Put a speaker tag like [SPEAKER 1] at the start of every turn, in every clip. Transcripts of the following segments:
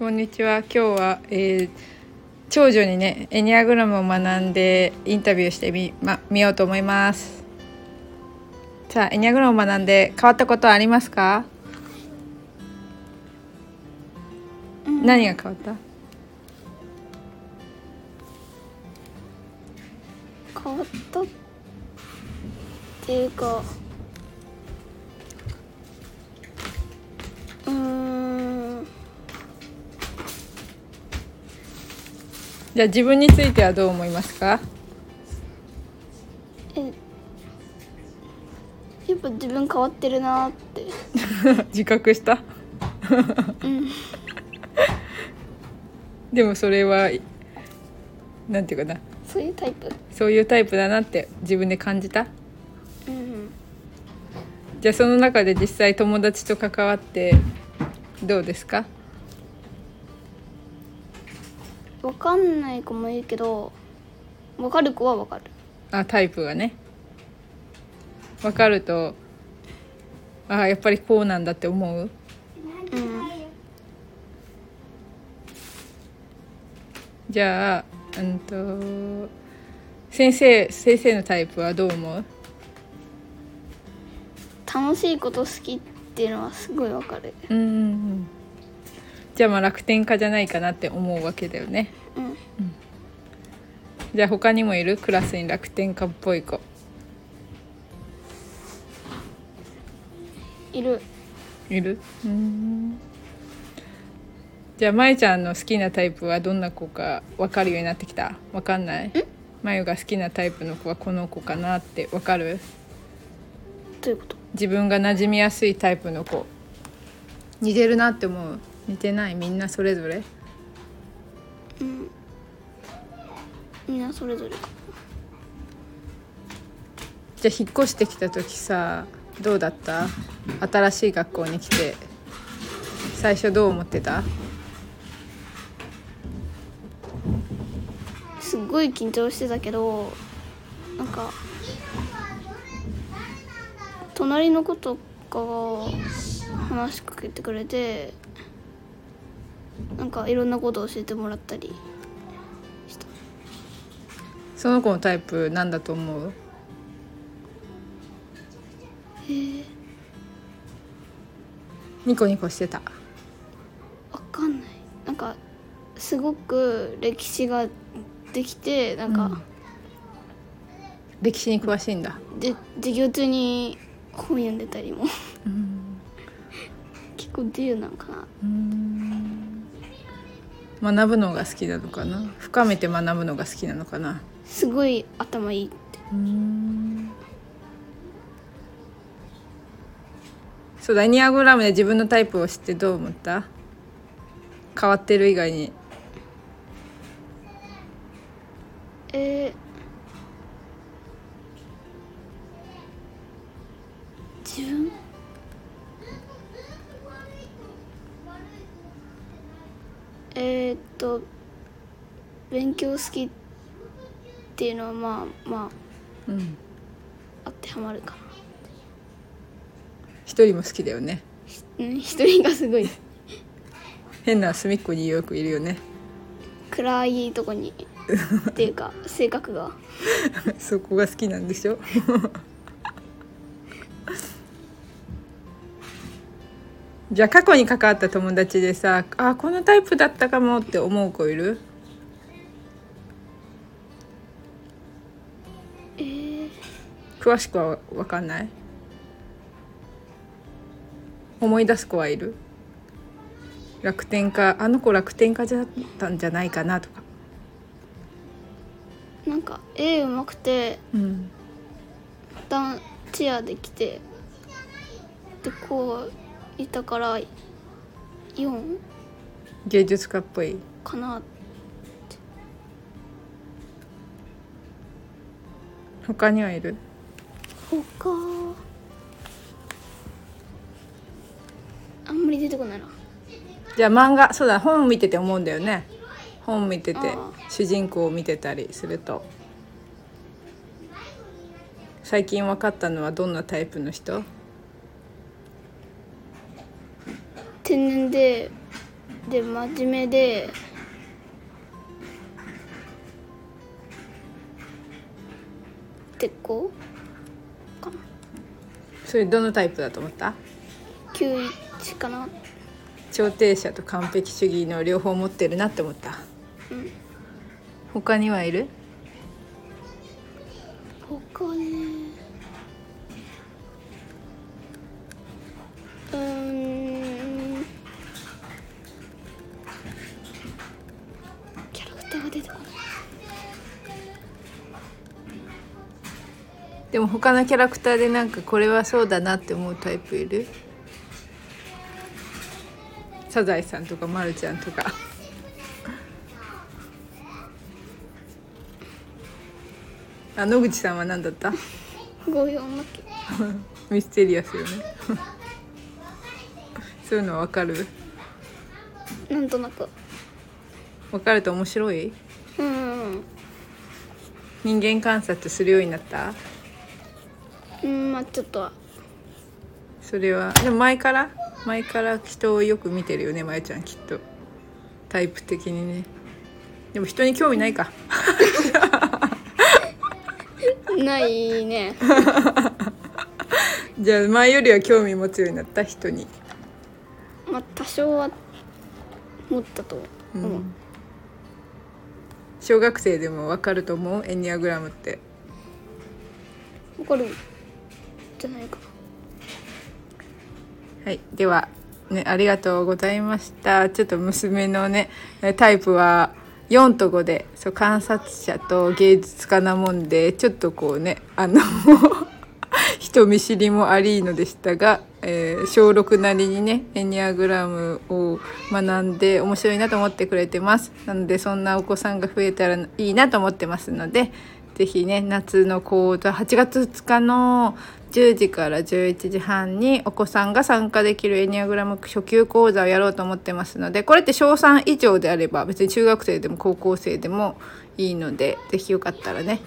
[SPEAKER 1] こんにちは。今日は、えー、長女にねエニアグラムを学んでインタビューしてみ,、ま、見ようと思います。さあエニアグラムを学んで変わったことはありますか、うん、何が変わった？
[SPEAKER 2] 変わったっていうか
[SPEAKER 1] じゃあ自分についてはどう思いますか？
[SPEAKER 2] えやっぱ自分変わってるなって。
[SPEAKER 1] 自覚した？
[SPEAKER 2] うん。
[SPEAKER 1] でもそれはなんていうかな？
[SPEAKER 2] そういうタイプ。
[SPEAKER 1] そういうタイプだなって自分で感じた？
[SPEAKER 2] うん。
[SPEAKER 1] じゃあその中で実際友達と関わってどうですか？
[SPEAKER 2] 分かんない子もいるけど分かる子は分かる。
[SPEAKER 1] あタイプがね。分かるとあやっぱりこうなんだって思う？
[SPEAKER 2] うん。
[SPEAKER 1] じゃあうんと先生先生のタイプはどう思う？
[SPEAKER 2] 楽しいこと好きっていうのはすごい分かる。
[SPEAKER 1] うんうんうんじゃあまあ楽天家じゃないかなって思うわけだよね、
[SPEAKER 2] うん、うん、
[SPEAKER 1] じゃあ他にもいる？クラスに楽天家っぽい子。
[SPEAKER 2] いる。
[SPEAKER 1] いる？うん。じゃあまゆちゃんの好きなタイプはどんな子か分かるようになってきた？分かんない？まゆが好きなタイプの子はこの子かなって分かる？
[SPEAKER 2] どういうこと？
[SPEAKER 1] 自分が馴染みやすいタイプの子。似てるなって思う？似てない？みんなそれぞれ？
[SPEAKER 2] うん。みんなそれぞれ。か
[SPEAKER 1] じゃあ引っ越してきた時さどうだった？新しい学校に来て。最初どう思ってた？
[SPEAKER 2] すっごい緊張してたけどなんか隣の子とかが話しかけてくれてなんかいろんなことを教えてもらったり。した
[SPEAKER 1] その子のタイプなんだと思う？
[SPEAKER 2] えー、
[SPEAKER 1] ニコニコしてた？
[SPEAKER 2] わかんない。なんかすごく歴史ができてなんか、うん、
[SPEAKER 1] 歴史に詳しいんだ。
[SPEAKER 2] で授業中に本読んでたりも。結構自由なんかな
[SPEAKER 1] 学ぶのが好きなのかな？深めて学ぶのが好きなのかな？
[SPEAKER 2] すごい頭いい。って
[SPEAKER 1] そうだエニアグラムで自分のタイプを知ってどう思った？変わってる以外に。
[SPEAKER 2] えー、自分？えー、っと勉強好きっていうのはまあま
[SPEAKER 1] あ、うん、
[SPEAKER 2] 当てはまるかな。
[SPEAKER 1] 一人も好きだよね。
[SPEAKER 2] 一人がすごい。
[SPEAKER 1] 変な隅っこによくいるよね。
[SPEAKER 2] 暗いとこに。っていうか性格が。
[SPEAKER 1] そこが好きなんでしょ？じゃあ過去に関わった友達でさあこのタイプだったかもって思う子いる？
[SPEAKER 2] えー、
[SPEAKER 1] 詳しくは分かんない？思い出す子はいる？楽天家あの子楽天家だったんじゃないかなとか。
[SPEAKER 2] なんか絵うまくて、
[SPEAKER 1] うん、
[SPEAKER 2] ダンチアできてでこういたから4
[SPEAKER 1] 芸術家っぽい。
[SPEAKER 2] かな
[SPEAKER 1] 他にはいる？
[SPEAKER 2] 他？あんまり出てこないな。
[SPEAKER 1] じゃあ漫画そうだ本見てて思うんだよね。本見てて主人公を見てたりすると。最近分かったのはどんなタイプの人？
[SPEAKER 2] 天然でで真面目で鉄鋼かな
[SPEAKER 1] それどのタイプだと思った
[SPEAKER 2] ?91 かな
[SPEAKER 1] 調停者と完璧主義の両方持ってるなって思った.
[SPEAKER 2] うん
[SPEAKER 1] 他にはいる?
[SPEAKER 2] 他ね
[SPEAKER 1] でも他のキャラクターでなんかこれはそうだなって思うタイプいる？サザエさんとかまるちゃんとか。あ野口さんは何だった？ミステリアスよね。そういうのわかる？
[SPEAKER 2] なんとなく。
[SPEAKER 1] わかると面白い？
[SPEAKER 2] うん。
[SPEAKER 1] 人間観察するようになった？
[SPEAKER 2] うんまあちょっと。は
[SPEAKER 1] それはでも前から？前から人をよく見てるよねまゆちゃんきっと。タイプ的にね。でも人に興味ないか。
[SPEAKER 2] ないね。
[SPEAKER 1] じゃあ前よりは興味持つようになった？人に、
[SPEAKER 2] まあ多少は持ったと思う、
[SPEAKER 1] 小学生でもわかると思う？エニアグラムって。
[SPEAKER 2] わかるんじゃないか。な
[SPEAKER 1] はい。ではねありがとうございました。ちょっと娘のねタイプは4と5でそう観察者と芸術家なもんでちょっとこうねあの 人見知りもありのでしたが、えー小6なりにねエニアグラムを学んで面白いなと思ってくれてます。なのでそんなお子さんが増えたらいいなと思ってますのでぜひね夏の講座8月2日の10時から11時半にお子さんが参加できるエニアグラム初級講座をやろうと思ってますのでこれって小3以上であれば別に中学生でも高校生でもいいので是非よかったらね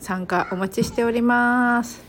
[SPEAKER 1] 参加お待ちしております。